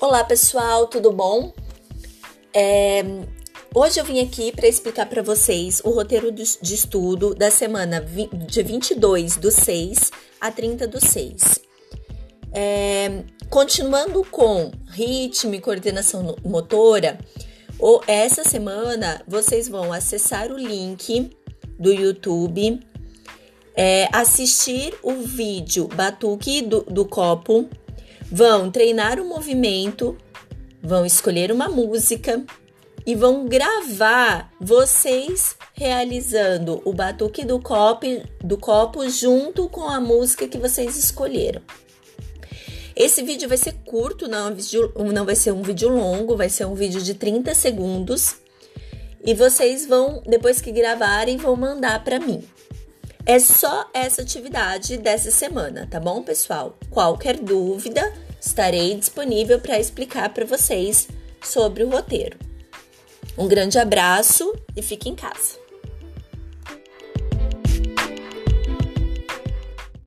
Olá pessoal, tudo bom? É, hoje eu vim aqui para explicar para vocês o roteiro de, estudo da semana de 22 do 6 a 30 do 6. É, continuando com ritmo e coordenação motora, ou essa semana vocês vão acessar o link do YouTube, é, assistir o vídeo Batuque do, do Copo Vão treinar o movimento, vão escolher uma música e vão gravar vocês realizando o batuque do copo, do copo junto com a música que vocês escolheram. Esse vídeo vai ser curto, não, é não vai ser um vídeo longo, vai ser um vídeo de 30 segundos. E vocês vão, depois que gravarem, vão mandar para mim. É só essa atividade dessa semana, tá bom, pessoal? Qualquer dúvida, estarei disponível para explicar para vocês sobre o roteiro. Um grande abraço e fique em casa.